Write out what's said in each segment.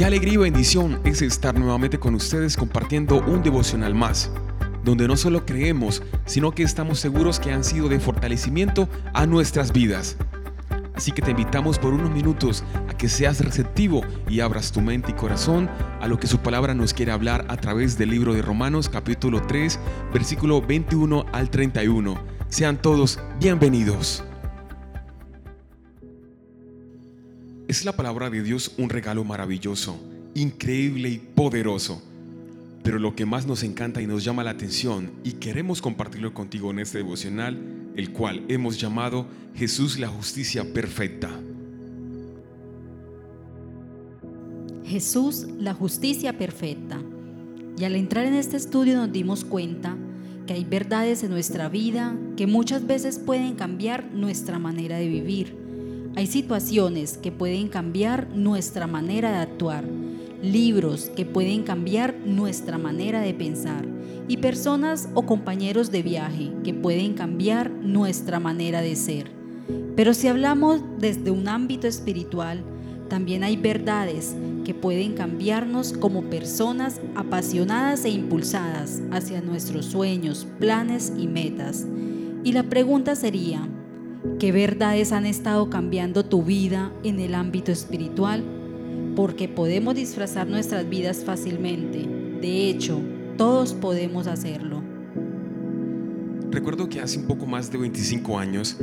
Qué alegría y bendición es estar nuevamente con ustedes compartiendo un devocional más, donde no solo creemos, sino que estamos seguros que han sido de fortalecimiento a nuestras vidas. Así que te invitamos por unos minutos a que seas receptivo y abras tu mente y corazón a lo que su palabra nos quiere hablar a través del libro de Romanos capítulo 3, versículo 21 al 31. Sean todos bienvenidos. Es la palabra de Dios un regalo maravilloso, increíble y poderoso. Pero lo que más nos encanta y nos llama la atención y queremos compartirlo contigo en este devocional, el cual hemos llamado Jesús la justicia perfecta. Jesús la justicia perfecta. Y al entrar en este estudio nos dimos cuenta que hay verdades en nuestra vida que muchas veces pueden cambiar nuestra manera de vivir hay situaciones que pueden cambiar nuestra manera de actuar, libros que pueden cambiar nuestra manera de pensar y personas o compañeros de viaje que pueden cambiar nuestra manera de ser. Pero si hablamos desde un ámbito espiritual, también hay verdades que pueden cambiarnos como personas apasionadas e impulsadas hacia nuestros sueños, planes y metas. Y la pregunta sería, ¿Qué verdades han estado cambiando tu vida en el ámbito espiritual? Porque podemos disfrazar nuestras vidas fácilmente. De hecho, todos podemos hacerlo. Recuerdo que hace un poco más de 25 años,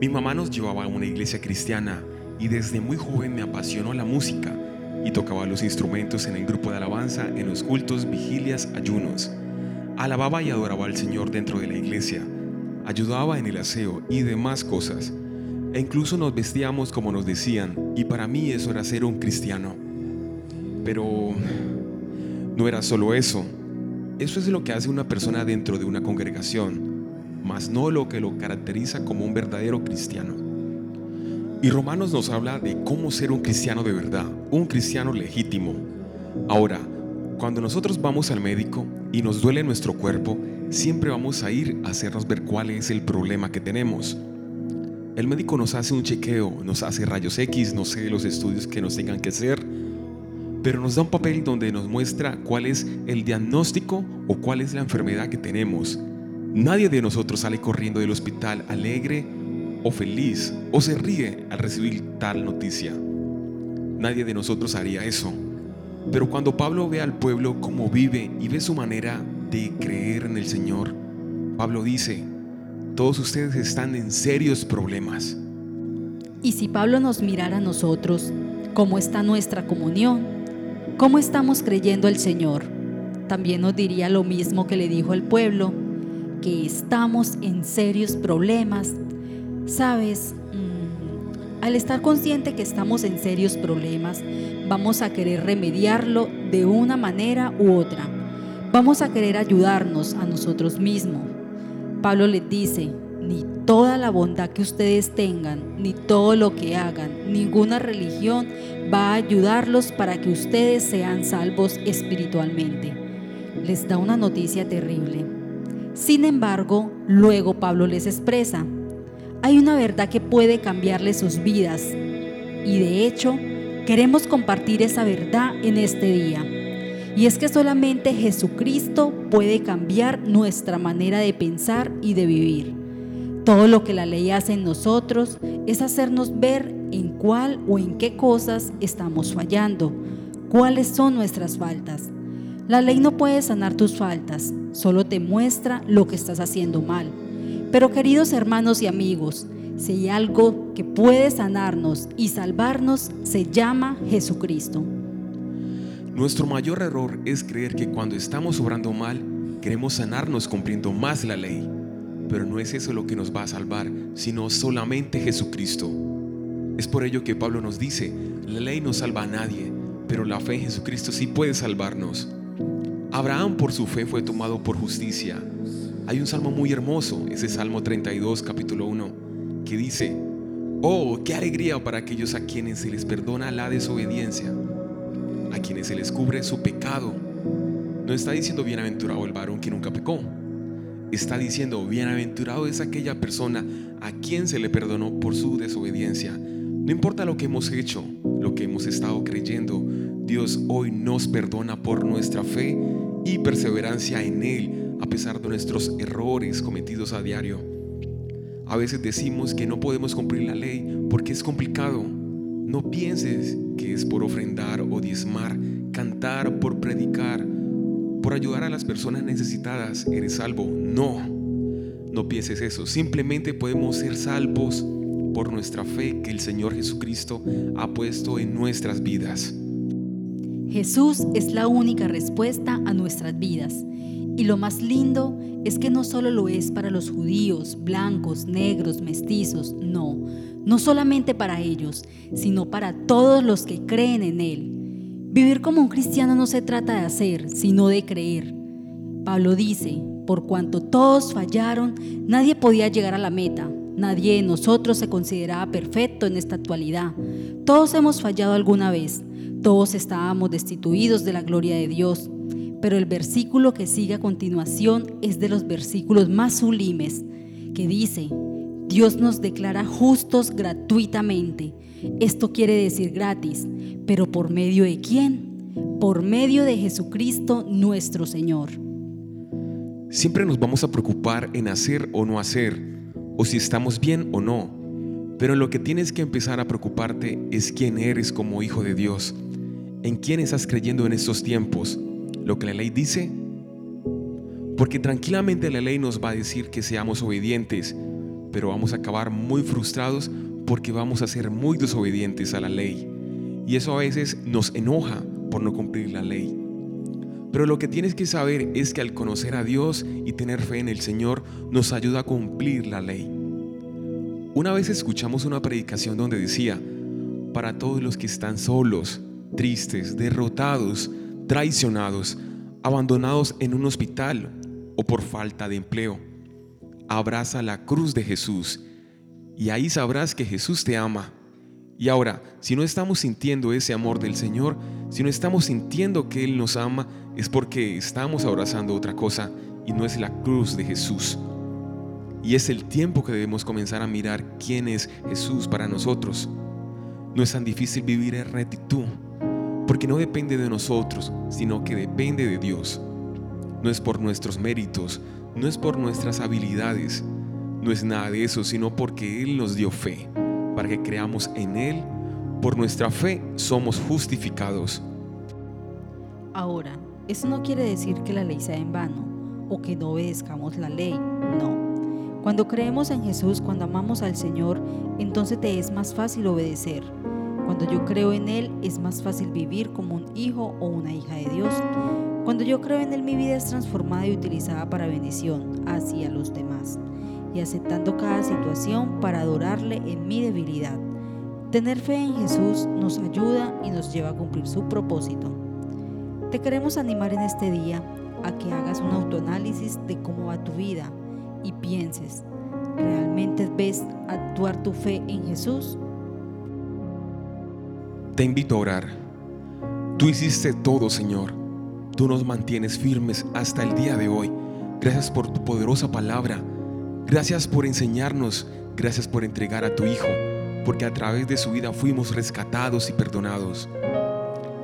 mi mamá nos llevaba a una iglesia cristiana y desde muy joven me apasionó la música y tocaba los instrumentos en el grupo de alabanza en los cultos, vigilias, ayunos. Alababa y adoraba al Señor dentro de la iglesia ayudaba en el aseo y demás cosas. E incluso nos vestíamos como nos decían, y para mí eso era ser un cristiano. Pero no era solo eso. Eso es lo que hace una persona dentro de una congregación, mas no lo que lo caracteriza como un verdadero cristiano. Y Romanos nos habla de cómo ser un cristiano de verdad, un cristiano legítimo. Ahora, cuando nosotros vamos al médico y nos duele nuestro cuerpo, siempre vamos a ir a hacernos ver cuál es el problema que tenemos. El médico nos hace un chequeo, nos hace rayos X, no sé los estudios que nos tengan que hacer, pero nos da un papel donde nos muestra cuál es el diagnóstico o cuál es la enfermedad que tenemos. Nadie de nosotros sale corriendo del hospital alegre o feliz o se ríe al recibir tal noticia. Nadie de nosotros haría eso. Pero cuando Pablo ve al pueblo cómo vive y ve su manera de creer en el Señor, Pablo dice, todos ustedes están en serios problemas. Y si Pablo nos mirara a nosotros, ¿cómo está nuestra comunión? ¿Cómo estamos creyendo al Señor? También nos diría lo mismo que le dijo al pueblo, que estamos en serios problemas. Sabes, mm, al estar consciente que estamos en serios problemas, vamos a querer remediarlo de una manera u otra vamos a querer ayudarnos a nosotros mismos. Pablo les dice, ni toda la bondad que ustedes tengan, ni todo lo que hagan, ninguna religión va a ayudarlos para que ustedes sean salvos espiritualmente. Les da una noticia terrible. Sin embargo, luego Pablo les expresa, hay una verdad que puede cambiarles sus vidas y de hecho queremos compartir esa verdad en este día. Y es que solamente Jesucristo puede cambiar nuestra manera de pensar y de vivir. Todo lo que la ley hace en nosotros es hacernos ver en cuál o en qué cosas estamos fallando, cuáles son nuestras faltas. La ley no puede sanar tus faltas, solo te muestra lo que estás haciendo mal. Pero queridos hermanos y amigos, si hay algo que puede sanarnos y salvarnos, se llama Jesucristo. Nuestro mayor error es creer que cuando estamos obrando mal, queremos sanarnos cumpliendo más la ley. Pero no es eso lo que nos va a salvar, sino solamente Jesucristo. Es por ello que Pablo nos dice, la ley no salva a nadie, pero la fe en Jesucristo sí puede salvarnos. Abraham por su fe fue tomado por justicia. Hay un salmo muy hermoso, ese Salmo 32, capítulo 1, que dice, Oh, qué alegría para aquellos a quienes se les perdona la desobediencia a quienes se les cubre su pecado. No está diciendo bienaventurado el varón que nunca pecó. Está diciendo bienaventurado es aquella persona a quien se le perdonó por su desobediencia. No importa lo que hemos hecho, lo que hemos estado creyendo, Dios hoy nos perdona por nuestra fe y perseverancia en Él, a pesar de nuestros errores cometidos a diario. A veces decimos que no podemos cumplir la ley porque es complicado. No pienses que es por ofrendar o diezmar, cantar, por predicar, por ayudar a las personas necesitadas, eres salvo. No, no pienses eso. Simplemente podemos ser salvos por nuestra fe que el Señor Jesucristo ha puesto en nuestras vidas. Jesús es la única respuesta a nuestras vidas. Y lo más lindo es que no solo lo es para los judíos, blancos, negros, mestizos, no, no solamente para ellos, sino para todos los que creen en Él. Vivir como un cristiano no se trata de hacer, sino de creer. Pablo dice, por cuanto todos fallaron, nadie podía llegar a la meta, nadie de nosotros se consideraba perfecto en esta actualidad. Todos hemos fallado alguna vez. Todos estábamos destituidos de la gloria de Dios, pero el versículo que sigue a continuación es de los versículos más sublimes, que dice, Dios nos declara justos gratuitamente. Esto quiere decir gratis, pero ¿por medio de quién? Por medio de Jesucristo nuestro Señor. Siempre nos vamos a preocupar en hacer o no hacer, o si estamos bien o no, pero lo que tienes que empezar a preocuparte es quién eres como hijo de Dios ¿En quién estás creyendo en estos tiempos? ¿Lo que la ley dice? Porque tranquilamente la ley nos va a decir que seamos obedientes, pero vamos a acabar muy frustrados porque vamos a ser muy desobedientes a la ley. Y eso a veces nos enoja por no cumplir la ley. Pero lo que tienes que saber es que al conocer a Dios y tener fe en el Señor nos ayuda a cumplir la ley. Una vez escuchamos una predicación donde decía, para todos los que están solos, tristes, derrotados, traicionados, abandonados en un hospital o por falta de empleo. Abraza la cruz de Jesús y ahí sabrás que Jesús te ama. Y ahora, si no estamos sintiendo ese amor del Señor, si no estamos sintiendo que Él nos ama, es porque estamos abrazando otra cosa y no es la cruz de Jesús. Y es el tiempo que debemos comenzar a mirar quién es Jesús para nosotros. No es tan difícil vivir en rectitud porque no depende de nosotros, sino que depende de Dios. No es por nuestros méritos, no es por nuestras habilidades, no es nada de eso, sino porque Él nos dio fe, para que creamos en Él. Por nuestra fe somos justificados. Ahora, eso no quiere decir que la ley sea en vano o que no obedezcamos la ley, no. Cuando creemos en Jesús, cuando amamos al Señor, entonces te es más fácil obedecer cuando yo creo en Él es más fácil vivir como un hijo o una hija de Dios. Cuando yo creo en Él mi vida es transformada y utilizada para bendición hacia los demás y aceptando cada situación para adorarle en mi debilidad. Tener fe en Jesús nos ayuda y nos lleva a cumplir su propósito. Te queremos animar en este día a que hagas un autoanálisis de cómo va tu vida y pienses, ¿realmente ves actuar tu fe en Jesús? Te invito a orar. Tú hiciste todo, Señor. Tú nos mantienes firmes hasta el día de hoy. Gracias por tu poderosa palabra. Gracias por enseñarnos. Gracias por entregar a tu Hijo, porque a través de su vida fuimos rescatados y perdonados.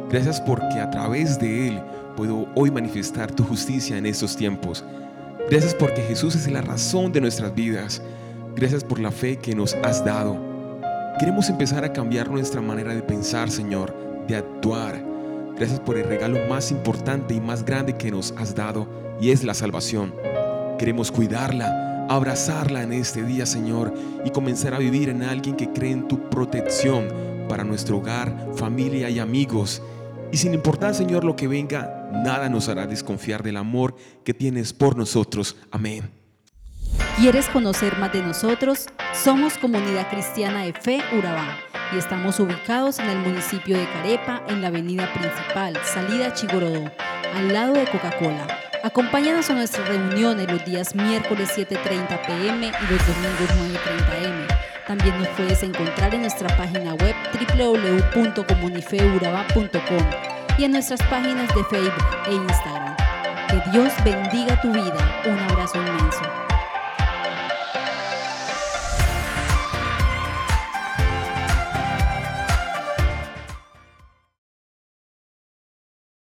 Gracias porque a través de Él puedo hoy manifestar tu justicia en estos tiempos. Gracias porque Jesús es la razón de nuestras vidas. Gracias por la fe que nos has dado. Queremos empezar a cambiar nuestra manera de pensar, Señor, de actuar. Gracias por el regalo más importante y más grande que nos has dado, y es la salvación. Queremos cuidarla, abrazarla en este día, Señor, y comenzar a vivir en alguien que cree en tu protección para nuestro hogar, familia y amigos. Y sin importar, Señor, lo que venga, nada nos hará desconfiar del amor que tienes por nosotros. Amén. ¿Quieres conocer más de nosotros? Somos Comunidad Cristiana de Fe Urabá y estamos ubicados en el municipio de Carepa, en la avenida principal, salida Chigorodó, al lado de Coca-Cola. Acompáñanos a nuestras reuniones los días miércoles 7.30 pm y los domingos 9.30 am. También nos puedes encontrar en nuestra página web www.comunifeuraba.com y en nuestras páginas de Facebook e Instagram. Que Dios bendiga tu vida. Un abrazo inmenso.